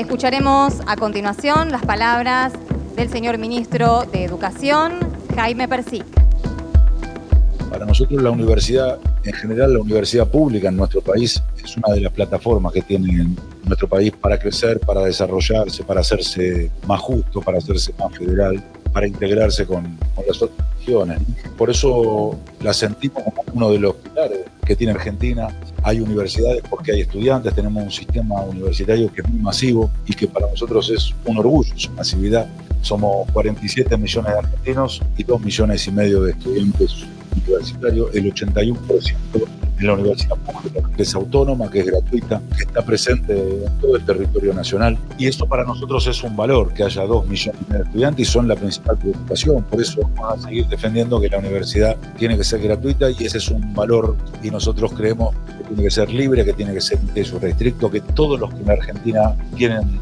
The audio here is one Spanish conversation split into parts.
Escucharemos a continuación las palabras del señor ministro de Educación, Jaime Persic. Para nosotros la universidad, en general la universidad pública en nuestro país, es una de las plataformas que tiene nuestro país para crecer, para desarrollarse, para hacerse más justo, para hacerse más federal, para integrarse con, las otras regiones. Por eso la sentimos como uno de los pilares que tiene Argentina. Hay universidades porque hay estudiantes, tenemos un sistema universitario que es muy masivo y que para nosotros es un orgullo su masividad. Somos 47 millones de argentinos y 2 millones y medio de estudiantes universitarios, el 81% en la universidad pública, que es autónoma, que es gratuita, que está presente en todo el territorio nacional. Y eso para nosotros es un valor, que haya dos millones de estudiantes y son la principal preocupación. Por eso vamos a seguir defendiendo que la universidad tiene que ser gratuita y ese es un valor y nosotros creemos que tiene que ser libre, que tiene que ser eso restricto, que todos los que en Argentina tienen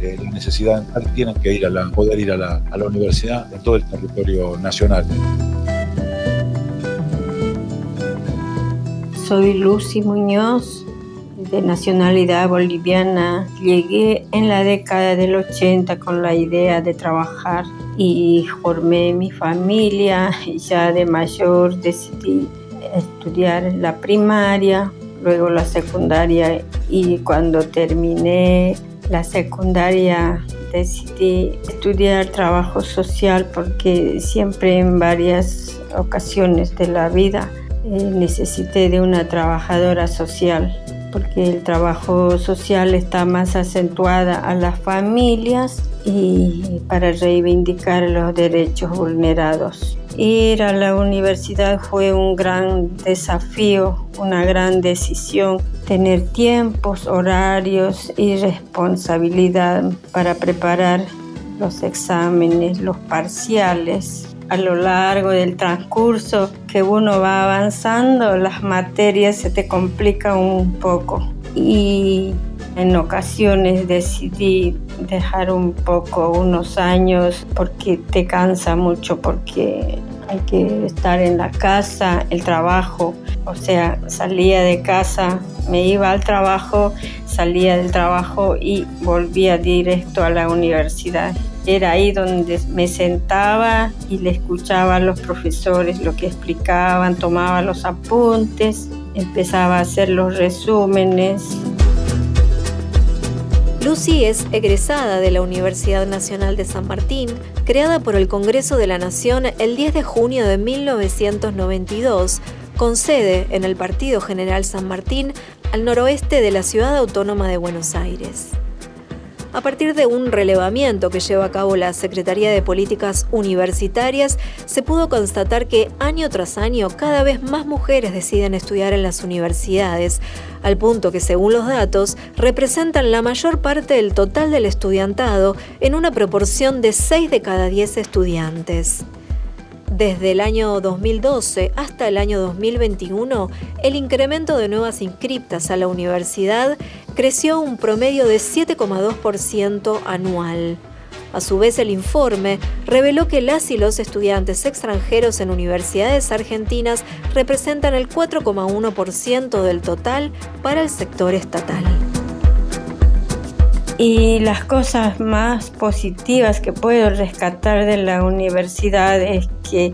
eh, la necesidad de entrar tienen que ir a la, poder ir a la, a la universidad en todo el territorio nacional. Soy Lucy Muñoz, de nacionalidad boliviana. Llegué en la década del 80 con la idea de trabajar y formé mi familia. Ya de mayor decidí estudiar la primaria, luego la secundaria y cuando terminé la secundaria decidí estudiar trabajo social porque siempre en varias ocasiones de la vida eh, necesité de una trabajadora social, porque el trabajo social está más acentuada a las familias y para reivindicar los derechos vulnerados. Ir a la universidad fue un gran desafío, una gran decisión, tener tiempos, horarios y responsabilidad para preparar los exámenes, los parciales, a lo largo del transcurso que uno va avanzando, las materias se te complican un poco. Y en ocasiones decidí dejar un poco unos años porque te cansa mucho, porque hay que estar en la casa, el trabajo. O sea, salía de casa, me iba al trabajo, salía del trabajo y volvía directo a la universidad. Era ahí donde me sentaba y le escuchaba a los profesores lo que explicaban, tomaba los apuntes, empezaba a hacer los resúmenes. Lucy es egresada de la Universidad Nacional de San Martín, creada por el Congreso de la Nación el 10 de junio de 1992, con sede en el Partido General San Martín, al noroeste de la ciudad autónoma de Buenos Aires a partir de un relevamiento que lleva a cabo la Secretaría de Políticas Universitarias, se pudo constatar que año tras año cada vez más mujeres deciden estudiar en las universidades, al punto que según los datos representan la mayor parte del total del estudiantado en una proporción de 6 de cada 10 estudiantes. Desde el año 2012 hasta el año 2021, el incremento de nuevas inscriptas a la universidad creció un promedio de 7,2% anual. A su vez, el informe reveló que las y los estudiantes extranjeros en universidades argentinas representan el 4,1% del total para el sector estatal. Y las cosas más positivas que puedo rescatar de la universidad es que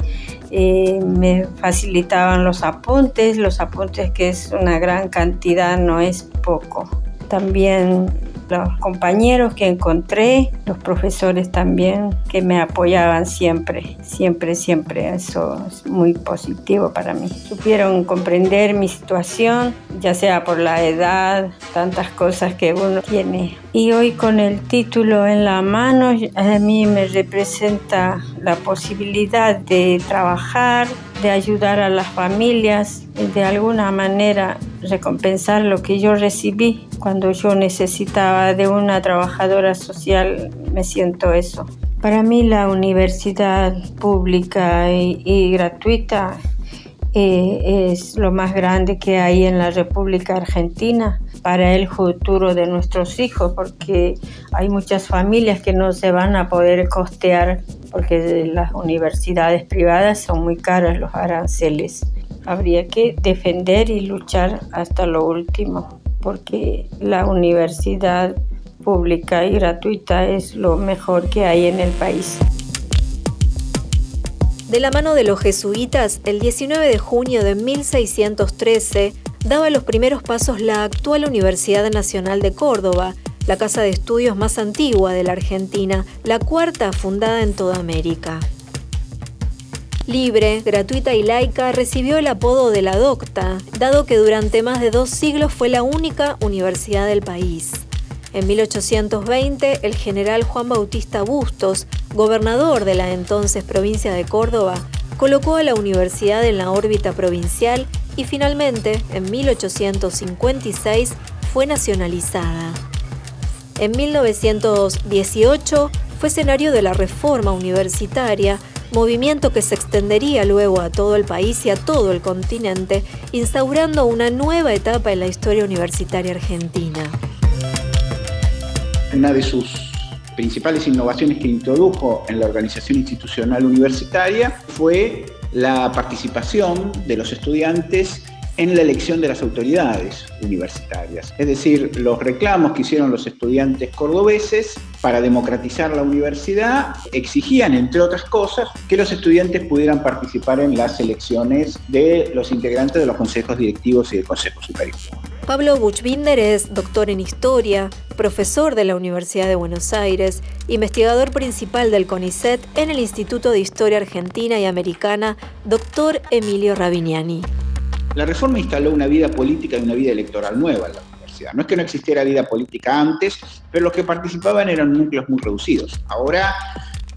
eh, me facilitaban los apuntes, los apuntes que es una gran cantidad, no es poco. También los compañeros que encontré, los profesores también que me apoyaban siempre, siempre, siempre. Eso es muy positivo para mí. Supieron comprender mi situación, ya sea por la edad, tantas cosas que uno tiene. Y hoy con el título en la mano, a mí me representa la posibilidad de trabajar, de ayudar a las familias, de alguna manera recompensar lo que yo recibí cuando yo necesitaba de una trabajadora social, me siento eso. Para mí la universidad pública y, gratuita eh, es lo más grande que hay en la República Argentina para el futuro de nuestros hijos, porque hay muchas familias que no se van a poder costear porque las universidades privadas son muy caras los aranceles. Habría que defender y luchar hasta lo último, porque la universidad pública y gratuita es lo mejor que hay en el país. De la mano de los jesuitas, el 19 de junio de 1613 daba los primeros pasos la actual Universidad Nacional de Córdoba, la casa de estudios más antigua de la Argentina, la cuarta fundada en toda América. Libre, gratuita y laica, recibió el apodo de la Docta, dado que durante más de dos siglos fue la única universidad del país. En 1820, el general Juan Bautista Bustos, gobernador de la entonces provincia de Córdoba, colocó a la universidad en la órbita provincial y finalmente, en 1856, fue nacionalizada. En 1918 fue escenario de la reforma universitaria, movimiento que se extendería luego a todo el país y a todo el continente, instaurando una nueva etapa en la historia universitaria argentina. Una de sus principales innovaciones que introdujo en la organización institucional universitaria fue la participación de los estudiantes en la elección de las autoridades universitarias. Es decir, los reclamos que hicieron los estudiantes cordobeses para democratizar la universidad exigían, entre otras cosas, que los estudiantes pudieran participar en las elecciones de los integrantes de los consejos directivos y del Consejo Superior. Pablo Buchbinder es doctor en historia, profesor de la Universidad de Buenos Aires, investigador principal del CONICET en el Instituto de Historia Argentina y Americana, doctor Emilio Rabiniani. La reforma instaló una vida política y una vida electoral nueva en la universidad. No es que no existiera vida política antes, pero los que participaban eran núcleos muy reducidos. Ahora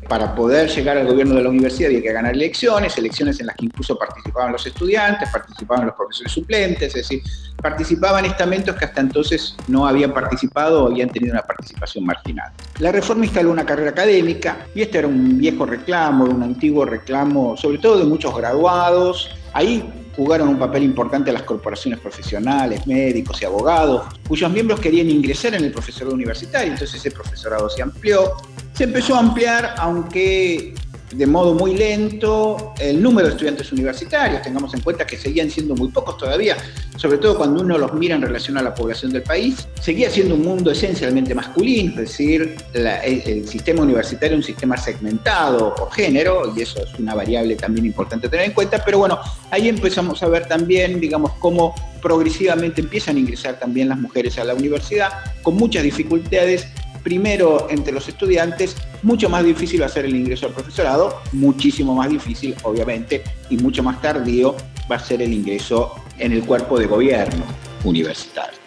para poder llegar al gobierno de la universidad había que ganar elecciones, elecciones en las que incluso participaban los estudiantes, participaban los profesores suplentes, es decir, participaban estamentos que hasta entonces no habían participado o habían tenido una participación marginal. La reforma instaló una carrera académica y este era un viejo reclamo, un antiguo reclamo, sobre todo de muchos graduados. Ahí jugaron un papel importante las corporaciones profesionales, médicos y abogados, cuyos miembros querían ingresar en el profesorado universitario, entonces ese profesorado se amplió. Se empezó a ampliar, aunque de modo muy lento el número de estudiantes universitarios. Tengamos en cuenta que seguían siendo muy pocos todavía, sobre todo cuando uno los mira en relación a la población del país. Seguía siendo un mundo esencialmente masculino, es decir, el, sistema universitario es un sistema segmentado por género, y eso es una variable también importante tener en cuenta, pero bueno, ahí empezamos a ver también, digamos, cómo progresivamente empiezan a ingresar también las mujeres a la universidad, con muchas dificultades primero entre los estudiantes, mucho más difícil va a ser el ingreso al profesorado, muchísimo más difícil, obviamente, y mucho más tardío va a ser el ingreso en el cuerpo de gobierno universitario.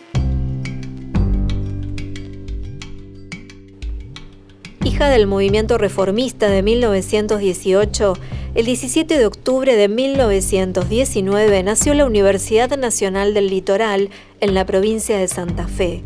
Hija del movimiento reformista de 1918, el 17 de octubre de 1919 nació la Universidad Nacional del Litoral en la provincia de Santa Fe.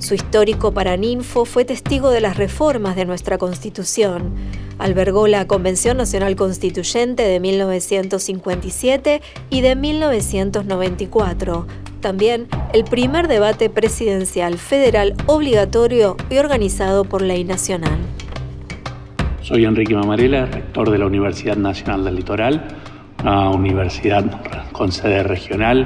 Su histórico Paraninfo fue testigo de las reformas de nuestra Constitución. Albergó la Convención Nacional Constituyente de 1957 y de 1994. También el primer debate presidencial federal obligatorio y organizado por ley nacional. Soy Enrique Mamarela, rector de la Universidad Nacional del Litoral, una universidad con sede regional,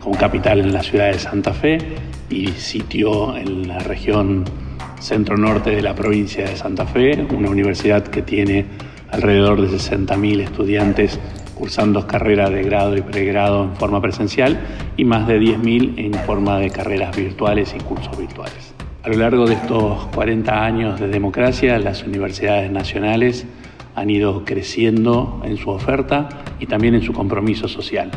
con capital en la ciudad de Santa Fe y sitio en la región centro-norte de la provincia de Santa Fe, una universidad que tiene alrededor de 60.000 estudiantes cursando carreras de grado y pregrado en forma presencial y más de 10.000 en forma de carreras virtuales y cursos virtuales. A lo largo de estos 40 años de democracia, las universidades nacionales han ido creciendo en su oferta y también en su compromiso social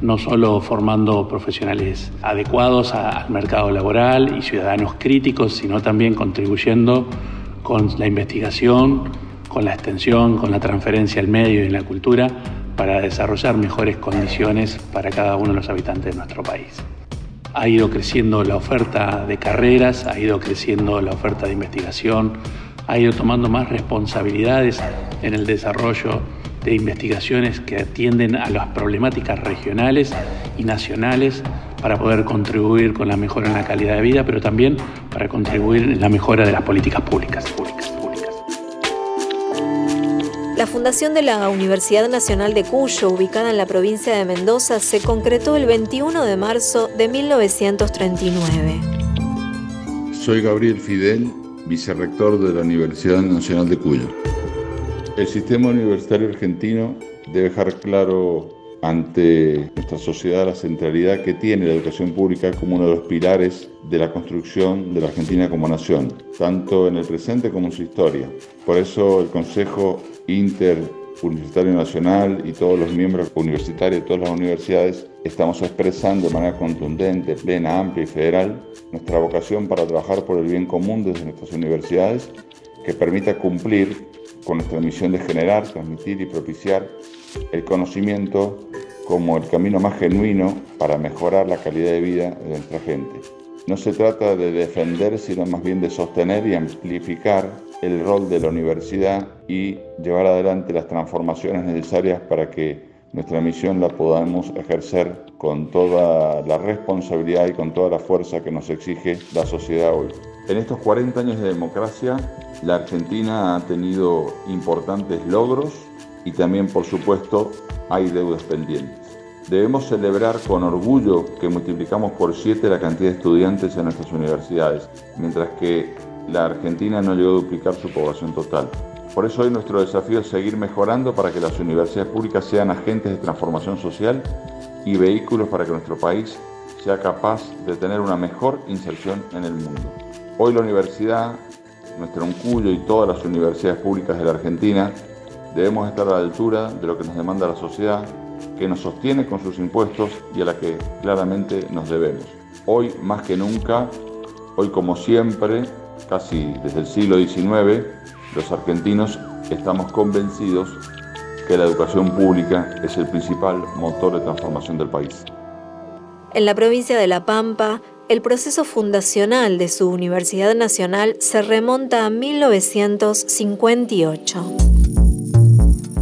no solo formando profesionales adecuados al mercado laboral y ciudadanos críticos, sino también contribuyendo con la investigación, con la extensión, con la transferencia al medio y en la cultura para desarrollar mejores condiciones para cada uno de los habitantes de nuestro país. Ha ido creciendo la oferta de carreras, ha ido creciendo la oferta de investigación, ha ido tomando más responsabilidades en el desarrollo de investigaciones que atienden a las problemáticas regionales y nacionales para poder contribuir con la mejora en la calidad de vida, pero también para contribuir en la mejora de las políticas públicas. públicas, públicas. La fundación de la Universidad Nacional de Cuyo, ubicada en la provincia de Mendoza, se concretó el 21 de marzo de 1939 Soy Gabriel Fidel, vicerrector de la Universidad Nacional de Cuyo. El sistema universitario argentino debe dejar claro ante nuestra sociedad la centralidad que tiene la educación pública como uno de los pilares de la construcción de la Argentina como nación, tanto en el presente como en su historia. Por eso el Consejo Interuniversitario Nacional y todos los miembros universitarios de todas las universidades estamos expresando de manera contundente, plena, amplia y federal nuestra vocación para trabajar por el bien común desde nuestras universidades que permita cumplir con nuestra misión de generar, transmitir y propiciar el conocimiento como el camino más genuino para mejorar la calidad de vida de nuestra gente. No se trata de defender, sino más bien de sostener y amplificar el rol de la universidad y llevar adelante las transformaciones necesarias para que nuestra misión la podamos ejercer con toda la responsabilidad y con toda la fuerza que nos exige la sociedad hoy. En estos 40 años de democracia, la Argentina ha tenido importantes logros y también, por supuesto, hay deudas pendientes. Debemos celebrar con orgullo que multiplicamos por siete la cantidad de estudiantes en nuestras universidades, mientras que la Argentina no llegó a duplicar su población total. Por eso hoy nuestro desafío es seguir mejorando para que las universidades públicas sean agentes de transformación social y vehículos para que nuestro país sea capaz de tener una mejor inserción en el mundo. Hoy la universidad, nuestro Uncuyo y todas las universidades públicas de la Argentina debemos estar a la altura de lo que nos demanda la sociedad, que nos sostiene con sus impuestos y a la que claramente nos debemos. Hoy más que nunca, hoy como siempre, casi desde el siglo XIX, los argentinos estamos convencidos que la educación pública es el principal motor de transformación del país. En la provincia de La Pampa, el proceso fundacional de su Universidad Nacional se remonta a 1958.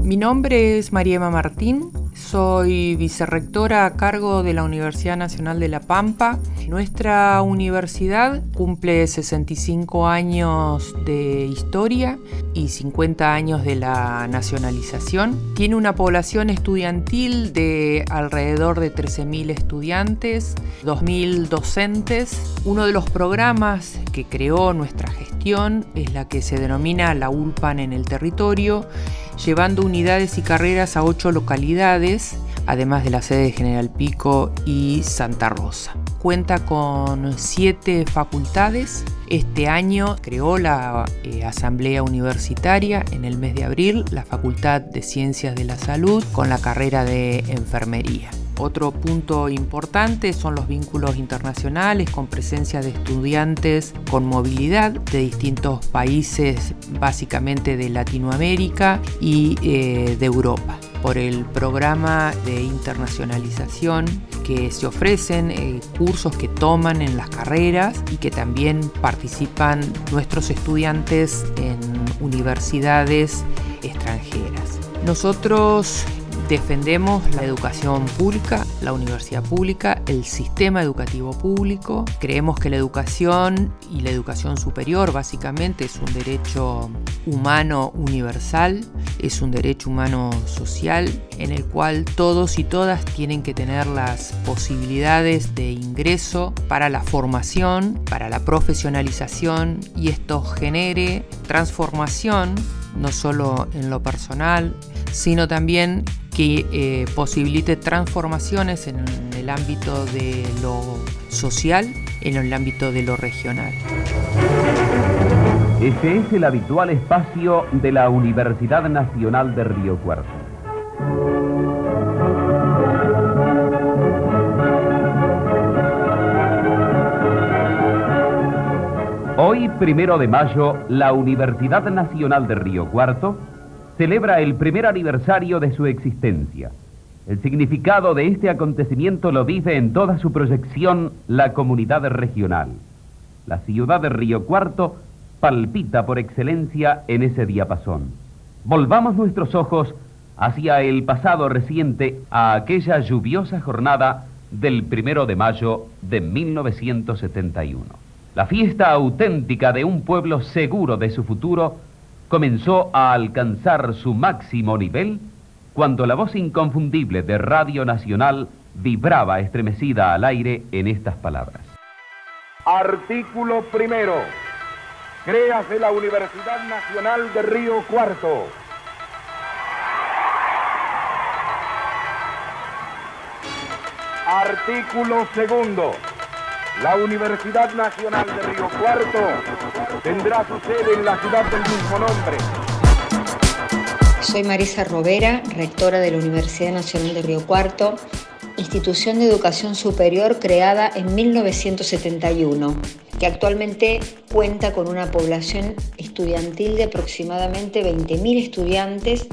Mi nombre es Mariema Martín, soy vicerrectora a cargo de la Universidad Nacional de La Pampa. Nuestra universidad cumple 65 años de historia y 50 años de la nacionalización. Tiene una población estudiantil de alrededor de 13.000 estudiantes, 2.000 docentes. Uno de los programas que creó nuestra gestión es la que se denomina la ULPAN en el territorio llevando unidades y carreras a ocho localidades, además de la sede de General Pico y Santa Rosa. Cuenta con siete facultades. Este año creó la eh, Asamblea Universitaria en el mes de abril, la Facultad de Ciencias de la Salud con la carrera de Enfermería. Otro punto importante son los vínculos internacionales con presencia de estudiantes con movilidad de distintos países, básicamente de Latinoamérica y eh, de Europa por el programa de internacionalización que se ofrecen, eh, cursos que toman en las carreras y que también participan nuestros estudiantes en universidades extranjeras. Nosotros Defendemos la educación pública, la universidad pública, el sistema educativo público. Creemos que la educación y la educación superior básicamente es un derecho humano universal, es un derecho humano social en el cual todos y todas tienen que tener las posibilidades de ingreso para la formación, para la profesionalización y esto genere transformación no solo en lo personal, sino también que eh, posibilite transformaciones en el ámbito de lo social, en el ámbito de lo regional. Este es el habitual espacio de la Universidad Nacional de Río Cuarto. Hoy, primero de mayo, la Universidad Nacional de Río Cuarto celebra el primer aniversario de su existencia. El significado de este acontecimiento lo dice en toda su proyección la comunidad regional. La ciudad de Río Cuarto palpita por excelencia en ese diapasón. Volvamos nuestros ojos hacia el pasado reciente, a aquella lluviosa jornada del primero de mayo de 1971. La fiesta auténtica de un pueblo seguro de su futuro comenzó a alcanzar su máximo nivel cuando la voz inconfundible de Radio Nacional vibraba estremecida al aire en estas palabras. Artículo primero. Créase la Universidad Nacional de Río Cuarto. Artículo segundo. La Universidad Nacional de Río Cuarto tendrá su sede en la ciudad del mismo nombre. Soy Marisa Robera, rectora de la Universidad Nacional de Río Cuarto, institución de educación superior creada en 1971, que actualmente cuenta con una población estudiantil de aproximadamente 20.000 estudiantes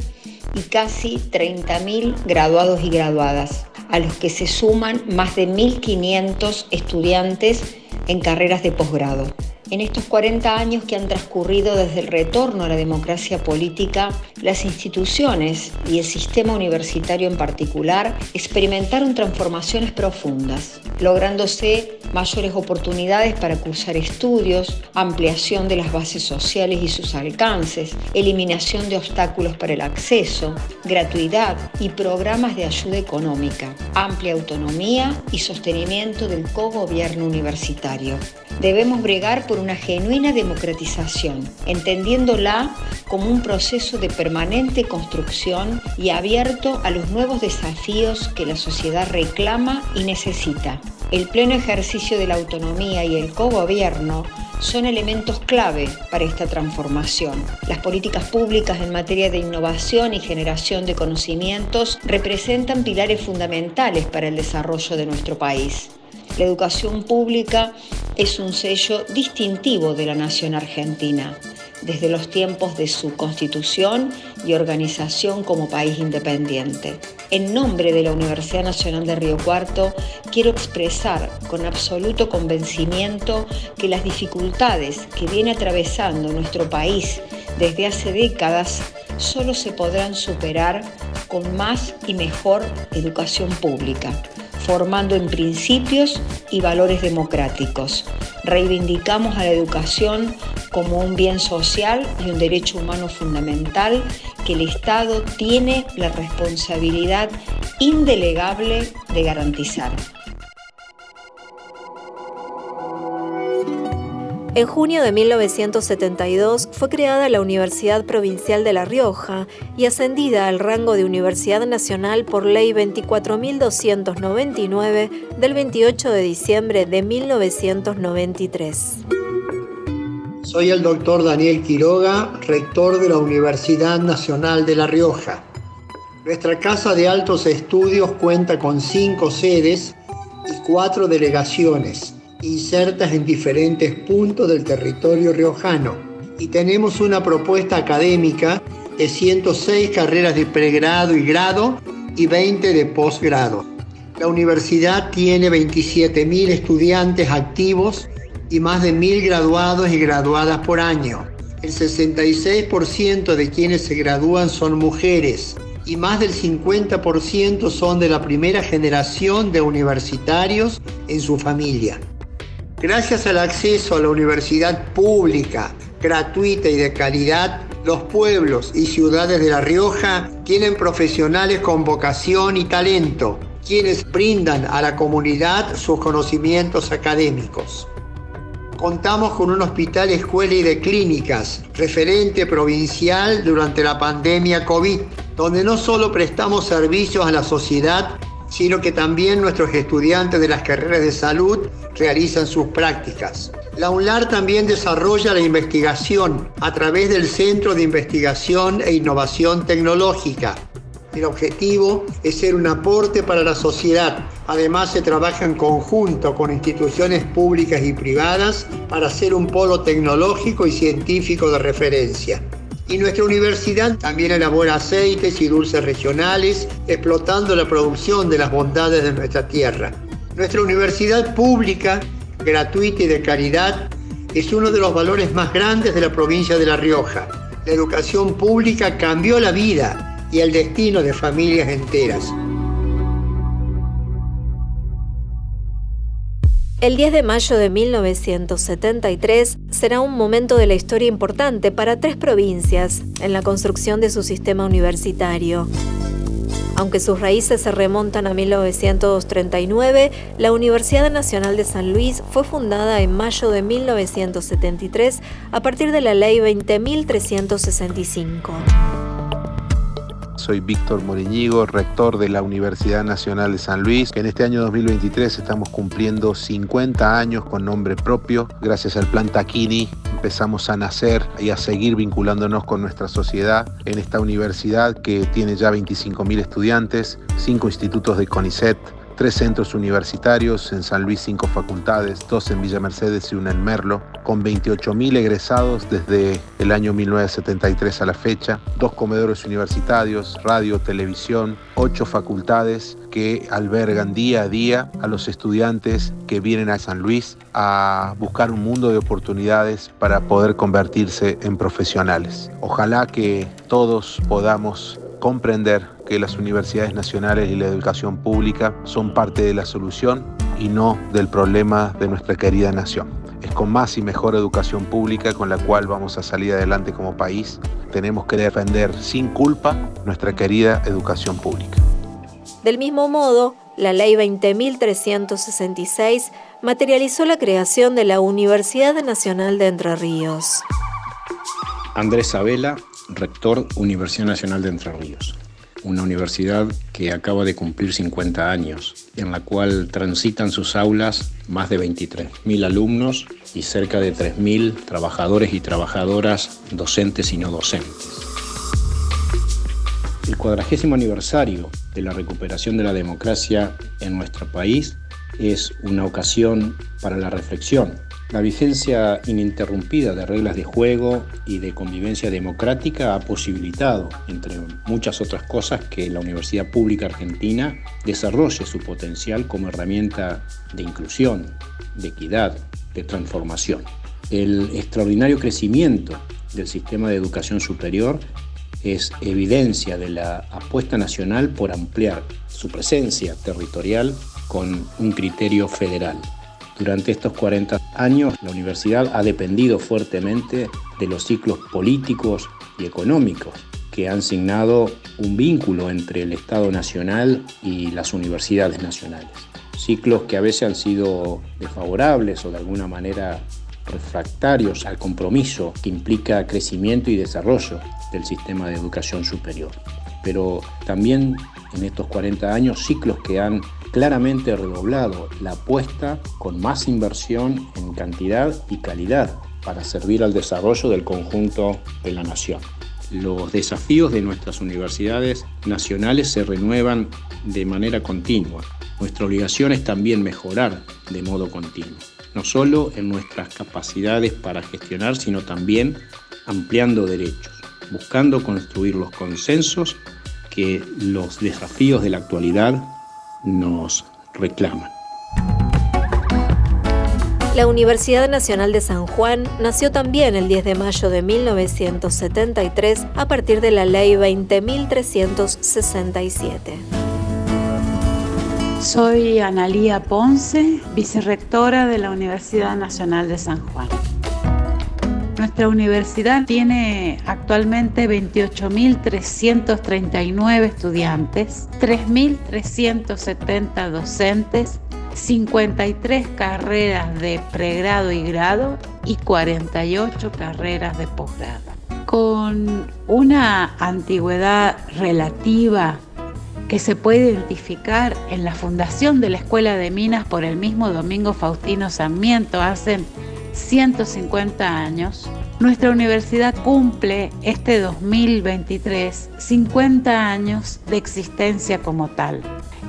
y casi 30.000 graduados y graduadas a los que se suman más de 1.500 estudiantes en carreras de posgrado. En estos 40 años que han transcurrido desde el retorno a la democracia política, las instituciones y el sistema universitario en particular experimentaron transformaciones profundas, lográndose mayores oportunidades para cursar estudios, ampliación de las bases sociales y sus alcances, eliminación de obstáculos para el acceso, gratuidad y programas de ayuda económica, amplia autonomía y sostenimiento del cogobierno universitario. Debemos bregar por una genuina democratización, entendiéndola como un proceso de permanente construcción y abierto a los nuevos desafíos que la sociedad reclama y necesita. El pleno ejercicio de la autonomía y el cogobierno son elementos clave para esta transformación. Las políticas públicas en materia de innovación y generación de conocimientos representan pilares fundamentales para el desarrollo de nuestro país. La educación pública es un sello distintivo de la nación argentina, desde los tiempos de su constitución y organización como país independiente. En nombre de la Universidad Nacional de Río Cuarto, quiero expresar con absoluto convencimiento que las dificultades que viene atravesando nuestro país desde hace décadas solo se podrán superar con más y mejor educación pública formando en principios y valores democráticos. Reivindicamos a la educación como un bien social y un derecho humano fundamental que el Estado tiene la responsabilidad indelegable de garantizar. En junio de 1972 fue creada la Universidad Provincial de La Rioja y ascendida al rango de Universidad Nacional por Ley 24.299 del 28 de diciembre de 1993. Soy el doctor Daniel Quiroga, rector de la Universidad Nacional de La Rioja. Nuestra Casa de Altos Estudios cuenta con cinco sedes y cuatro delegaciones insertas en diferentes puntos del territorio riojano. Y tenemos una propuesta académica de 106 carreras de pregrado y grado y 20 de posgrado. La universidad tiene 27.000 estudiantes activos y más de 1.000 graduados y graduadas por año. El 66% de quienes se gradúan son mujeres y más del 50% son de la primera generación de universitarios en su familia. Gracias al acceso a la universidad pública, gratuita y de calidad, los pueblos y ciudades de La Rioja tienen profesionales con vocación y talento, quienes brindan a la comunidad sus conocimientos académicos. Contamos con un hospital, escuela y de clínicas, referente provincial durante la pandemia COVID, donde no solo prestamos servicios a la sociedad, sino que también nuestros estudiantes de las carreras de salud realizan sus prácticas. La UNLAR también desarrolla la investigación a través del Centro de Investigación e Innovación Tecnológica. El objetivo es ser un aporte para la sociedad. Además se trabaja en conjunto con instituciones públicas y privadas para ser un polo tecnológico y científico de referencia. Y nuestra universidad también elabora aceites y dulces regionales, explotando la producción de las bondades de nuestra tierra. Nuestra universidad pública, gratuita y de calidad, es uno de los valores más grandes de la provincia de La Rioja. La educación pública cambió la vida y el destino de familias enteras. El 10 de mayo de 1973 será un momento de la historia importante para tres provincias en la construcción de su sistema universitario. Aunque sus raíces se remontan a 1939, la Universidad Nacional de San Luis fue fundada en mayo de 1973 a partir de la Ley 20.365. Soy Víctor Moriñigo, rector de la Universidad Nacional de San Luis, que en este año 2023 estamos cumpliendo 50 años con nombre propio. Gracias al Plan Taquini empezamos a nacer y a seguir vinculándonos con nuestra sociedad en esta universidad que tiene ya 25.000 estudiantes, cinco institutos de CONICET, tres centros universitarios, en San Luis cinco facultades, dos en Villa Mercedes y una en Merlo, con 28.000 egresados desde el año 1973 a la fecha, dos comedores universitarios, radio, televisión, ocho facultades que albergan día a día a los estudiantes que vienen a San Luis a buscar un mundo de oportunidades para poder convertirse en profesionales. Ojalá que todos podamos comprender que las universidades nacionales y la educación pública son parte de la solución y no del problema de nuestra querida nación. Es con más y mejor educación pública con la cual vamos a salir adelante como país. Tenemos que defender sin culpa nuestra querida educación pública. Del mismo modo, la Ley 20.366 materializó la creación de la Universidad Nacional de Entre Ríos. Andrés Sabela, rector Universidad Nacional de Entre Ríos, una universidad que acaba de cumplir 50 años, en la cual transitan sus aulas más de 23.000 alumnos y cerca de 3.000 trabajadores y trabajadoras docentes y no docentes. El cuadragésimo aniversario de la recuperación de la democracia en nuestro país es una ocasión para la reflexión la vigencia ininterrumpida de reglas de juego y de convivencia democrática ha posibilitado, entre muchas otras cosas, que la Universidad Pública Argentina desarrolle su potencial como herramienta de inclusión, de equidad, de transformación. El extraordinario crecimiento del sistema de educación superior es evidencia de la apuesta nacional por ampliar su presencia territorial con un criterio federal. Durante estos 40 años, la universidad ha dependido fuertemente de los ciclos políticos y económicos que han signado un vínculo entre el Estado Nacional y las universidades nacionales. Ciclos que a veces han sido desfavorables o de alguna manera refractarios al compromiso que implica crecimiento y desarrollo del sistema de educación superior. Pero también en estos 40 años ciclos que han claramente redoblado la apuesta con más inversión en cantidad y calidad para servir al desarrollo del conjunto de la nación. Los desafíos de nuestras universidades nacionales se renuevan de manera continua. Nuestra obligación es también mejorar de modo continuo, no solo en nuestras capacidades para gestionar, sino también ampliando derechos, buscando construir los consensos que los desafíos de la actualidad nos reclaman. La Universidad Nacional de San Juan nació también el 10 de mayo de 1973 a partir de la Ley 20.367. Soy Analía Ponce, vicerrectora de la Universidad Nacional de San Juan. Nuestra universidad tiene actualmente 28.339 estudiantes, 3.370 docentes, 53 carreras de pregrado y grado y 48 carreras de posgrado. Con una antigüedad relativa que se puede identificar en la fundación de la Escuela de Minas por el mismo Domingo Faustino Sarmiento hace 150 años, nuestra universidad cumple este 2023 50 años de existencia como tal.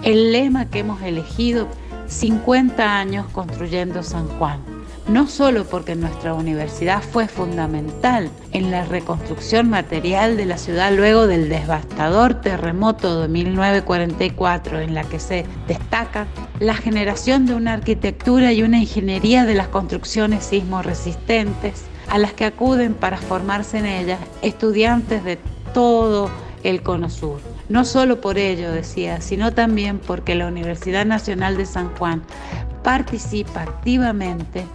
El lema que hemos elegido, 50 años construyendo San Juan no solo porque nuestra universidad fue fundamental en la reconstrucción material de la ciudad luego del devastador terremoto de 1944, en la que se destaca la generación de una arquitectura y una ingeniería de las construcciones sismo resistentes, a las que acuden para formarse en ellas estudiantes de todo el Cono Sur. No solo por ello, decía, sino también porque la Universidad Nacional de San Juan participa activamente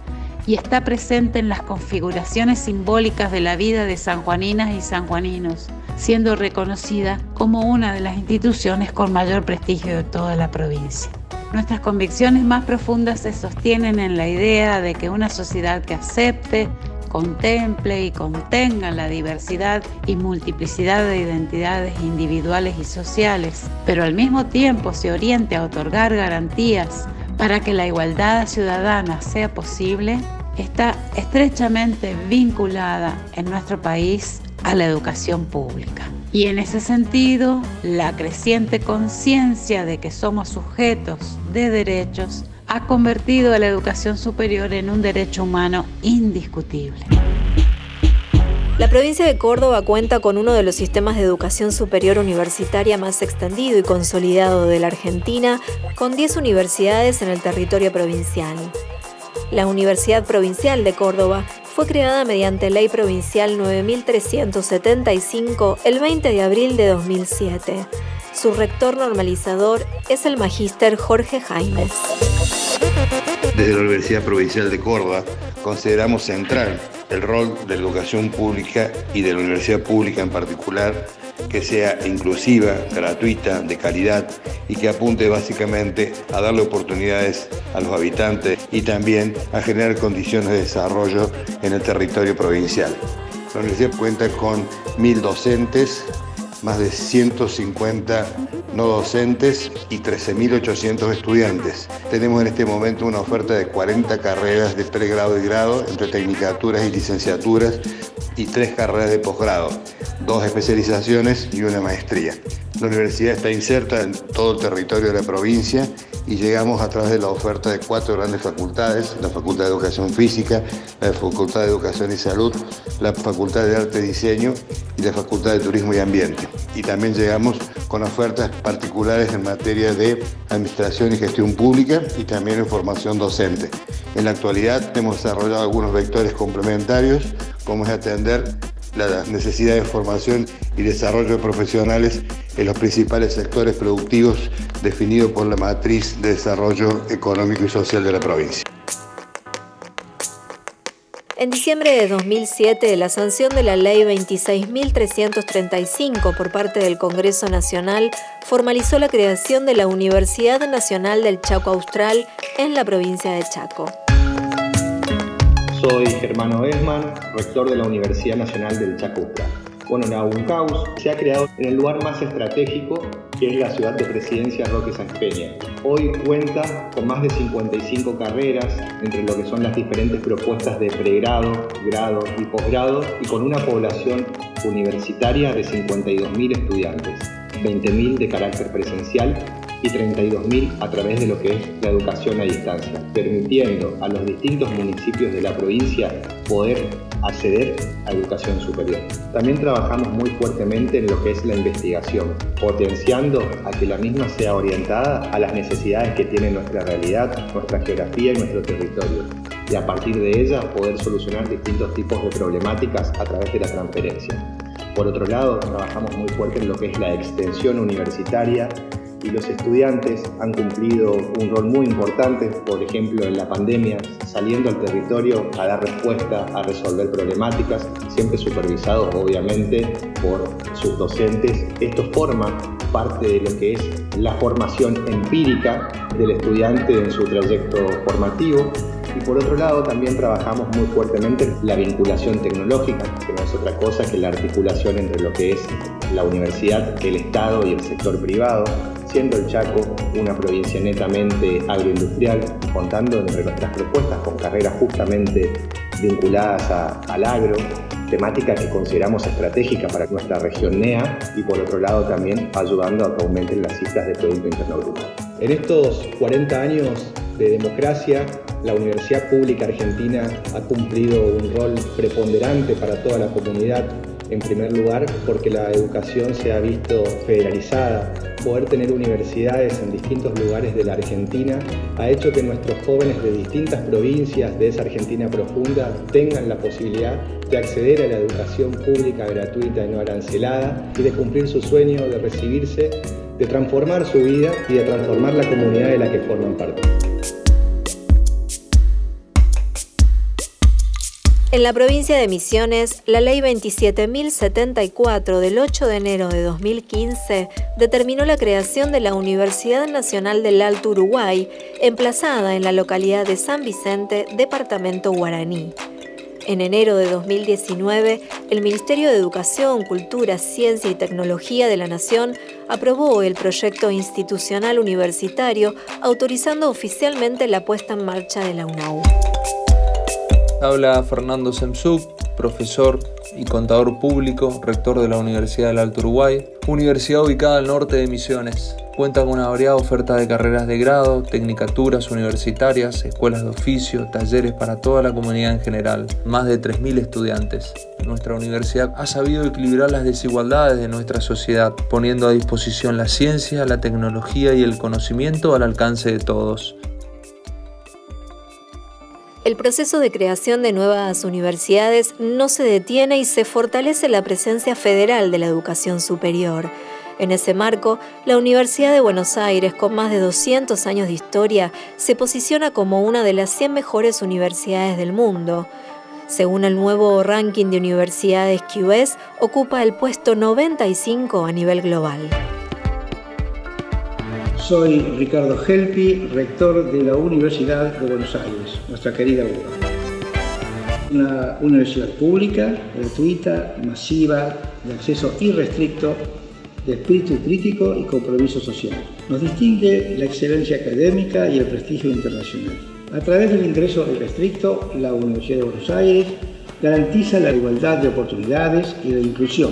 y está presente en las configuraciones simbólicas de la vida de sanjuaninas y sanjuaninos, siendo reconocida como una de las instituciones con mayor prestigio de toda la provincia. Nuestras convicciones más profundas se sostienen en la idea de que una sociedad que acepte, contemple y contenga la diversidad y multiplicidad de identidades individuales y sociales, pero al mismo tiempo se oriente a otorgar garantías para que la igualdad ciudadana sea posible, está estrechamente vinculada en nuestro país a la educación pública. Y en ese sentido, la creciente conciencia de que somos sujetos de derechos ha convertido a la educación superior en un derecho humano indiscutible. La provincia de Córdoba cuenta con uno de los sistemas de educación superior universitaria más extendido y consolidado de la Argentina, con 10 universidades en el territorio provincial. La Universidad Provincial de Córdoba fue creada mediante Ley Provincial 9375 el 20 de abril de 2007. Su rector normalizador es el magíster Jorge Jaimes. Desde la Universidad Provincial de Córdoba consideramos central el rol de la educación pública y de la universidad pública en particular, que sea inclusiva, gratuita, de calidad y que apunte básicamente a darle oportunidades a los habitantes y también a generar condiciones de desarrollo en el territorio provincial. La universidad cuenta con mil docentes, más de 150 no docentes y 13.800 estudiantes. Tenemos en este momento una oferta de 40 carreras de pregrado y grado entre tecnicaturas y licenciaturas y tres carreras de posgrado, dos especializaciones y una maestría. La universidad está inserta en todo el territorio de la provincia y llegamos a través de la oferta de cuatro grandes facultades, la Facultad de Educación Física, la Facultad de Educación y Salud, la Facultad de Arte y Diseño y la Facultad de Turismo y Ambiente. Y también llegamos con ofertas particulares en materia de Administración y Gestión Pública y también en formación docente. En la actualidad hemos desarrollado algunos vectores complementarios, como es atender la necesidad de formación y desarrollo de profesionales en los principales sectores productivos definidos por la matriz de desarrollo económico y social de la provincia. En diciembre de 2007, la sanción de la Ley 26.335 por parte del Congreso Nacional formalizó la creación de la Universidad Nacional del Chaco Austral en la provincia de Chaco. Soy Germano Esman, rector de la Universidad Nacional del Chaco. Bueno, la UNCAUS se ha creado en el lugar más estratégico, que es la ciudad de Presidencia Roque Sáenz Peña. Hoy cuenta con más de 55 carreras entre lo que son las diferentes propuestas de pregrado, grado y posgrado y con una población universitaria de 52.000 estudiantes, 20.000 de carácter presencial y 32.000 a través de lo que es la educación a distancia, permitiendo a los distintos municipios de la provincia poder acceder a educación superior. También trabajamos muy fuertemente en lo que es la investigación, potenciando a que la misma sea orientada a las necesidades que tiene nuestra realidad, nuestra geografía y nuestro territorio, y a partir de ella poder solucionar distintos tipos de problemáticas a través de la transferencia. Por otro lado, trabajamos muy fuerte en lo que es la extensión universitaria y los estudiantes han cumplido un rol muy importante, por ejemplo en la pandemia, saliendo al territorio a dar respuesta, a resolver problemáticas, siempre supervisados obviamente por sus docentes. Esto forma parte de lo que es la formación empírica del estudiante en su trayecto formativo y por otro lado también trabajamos muy fuertemente la vinculación tecnológica, que no es otra cosa que la articulación entre lo que es la universidad, el Estado y el sector privado, siendo el Chaco una provincia netamente agroindustrial, contando entre nuestras propuestas con carreras justamente vinculadas al agro, temática que consideramos estratégica para nuestra región NEA y por otro lado también ayudando a que aumenten las cifras de Producto Interno Bruto. En estos 40 años de democracia, la Universidad Pública Argentina ha cumplido un rol preponderante para toda la comunidad en primer lugar porque la educación se ha visto federalizada. Poder tener universidades en distintos lugares de la Argentina ha hecho que nuestros jóvenes de distintas provincias de esa Argentina profunda tengan la posibilidad de acceder a la educación pública gratuita y no arancelada y de cumplir su sueño de recibirse, de transformar su vida y de transformar la comunidad de la que forman parte. En la provincia de Misiones, la Ley 27.074 del 8 de enero de 2015 determinó la creación de la Universidad Nacional del Alto Uruguay, emplazada en la localidad de San Vicente, departamento guaraní. En enero de 2019, el Ministerio de Educación, Cultura, Ciencia y Tecnología de la Nación aprobó el proyecto institucional universitario, autorizando oficialmente la puesta en marcha de la UNAU. Habla Fernando Semsuk, profesor y contador público, rector de la Universidad del Alto Uruguay, universidad ubicada al norte de Misiones. Cuenta con una variada oferta de carreras de grado, tecnicaturas universitarias, escuelas de oficio, talleres para toda la comunidad en general, más de 3.000 estudiantes. Nuestra universidad ha sabido equilibrar las desigualdades de nuestra sociedad, poniendo a disposición la ciencia, la tecnología y el conocimiento al alcance de todos. El proceso de creación de nuevas universidades no se detiene y se fortalece la presencia federal de la educación superior. En ese marco, la Universidad de Buenos Aires, con más de 200 años de historia, se posiciona como una de las 100 mejores universidades del mundo. Según el nuevo ranking de universidades QS, ocupa el puesto 95 a nivel global. Soy Ricardo Gelpi, rector de la Universidad de Buenos Aires, nuestra querida UBA. Una universidad pública, gratuita, masiva, de acceso irrestricto, de espíritu crítico y compromiso social. Nos distingue la excelencia académica y el prestigio internacional. A través del ingreso irrestricto, la Universidad de Buenos Aires garantiza la igualdad de oportunidades y la inclusión,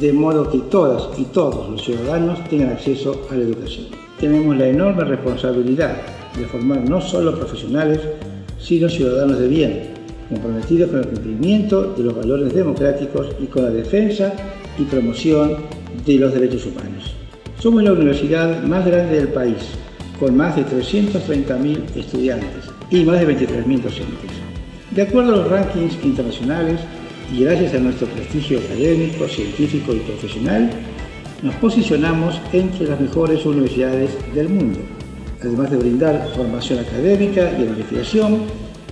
de modo que todas y todos los ciudadanos tengan acceso a la educación tenemos la enorme responsabilidad de formar no solo profesionales, sino ciudadanos de bien, comprometidos con el cumplimiento de los valores democráticos y con la defensa y promoción de los derechos humanos. Somos la universidad más grande del país, con más de 330.000 estudiantes y más de 23.000 docentes. De acuerdo a los rankings internacionales y gracias a nuestro prestigio académico, científico y profesional, nos posicionamos entre las mejores universidades del mundo. Además de brindar formación académica y investigación,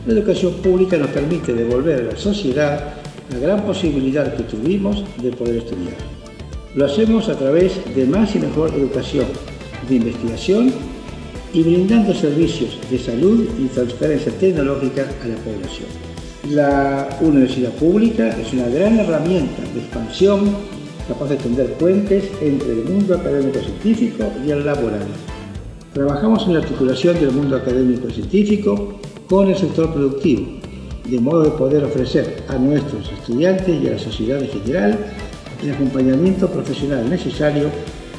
la educación pública nos permite devolver a la sociedad la gran posibilidad que tuvimos de poder estudiar. Lo hacemos a través de más y mejor educación, de investigación y brindando servicios de salud y transferencia tecnológica a la población. La universidad pública es una gran herramienta de expansión capaz de tender puentes entre el mundo académico-científico y el laboral. Trabajamos en la articulación del mundo académico-científico con el sector productivo, de modo de poder ofrecer a nuestros estudiantes y a la sociedad en general el acompañamiento profesional necesario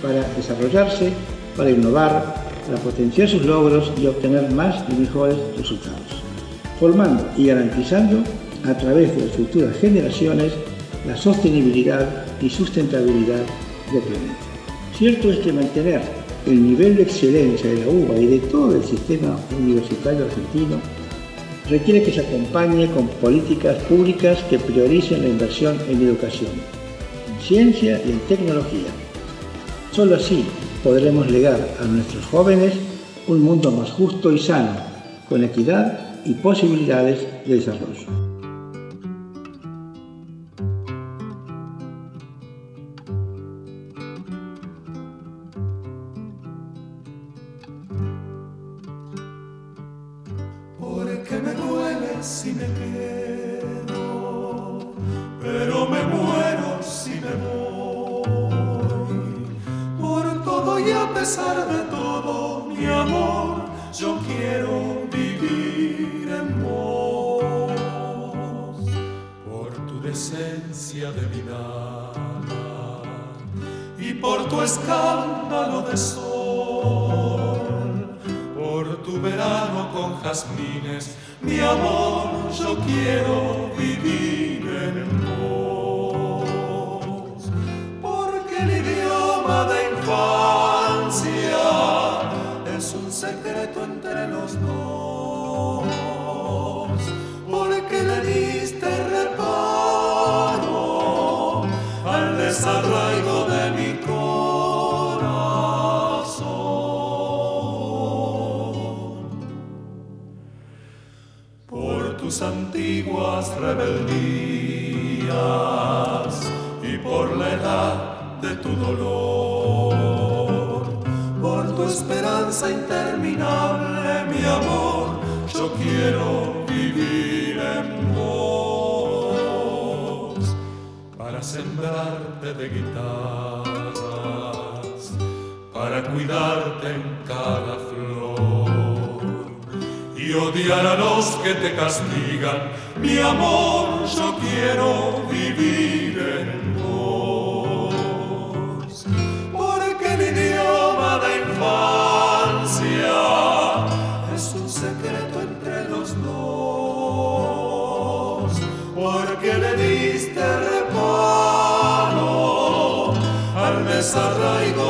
para desarrollarse, para innovar, para potenciar sus logros y obtener más y mejores resultados, formando y garantizando a través de las futuras generaciones la sostenibilidad y sustentabilidad del planeta. Cierto es que mantener el nivel de excelencia de la UBA y de todo el sistema universitario argentino requiere que se acompañe con políticas públicas que prioricen la inversión en educación, ciencia y en tecnología. Solo así podremos legar a nuestros jóvenes un mundo más justo y sano, con equidad y posibilidades de desarrollo. jazmines, mi amor, yo quiero vivir. Rebeldías y por la edad de tu dolor, por tu esperanza interminable, mi amor, yo quiero vivir en vos para sembrarte de guitarras, para cuidarte en odiar a los que te castigan. Mi amor, yo quiero vivir en vos, porque el idioma de infancia es un secreto entre los dos, porque le diste reparo al desarraigo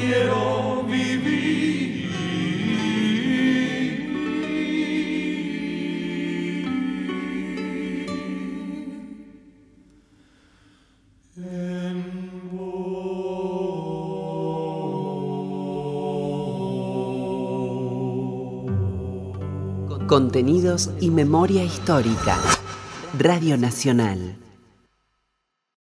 quiero vivir. Contenidos y memoria histórica. Radio Nacional.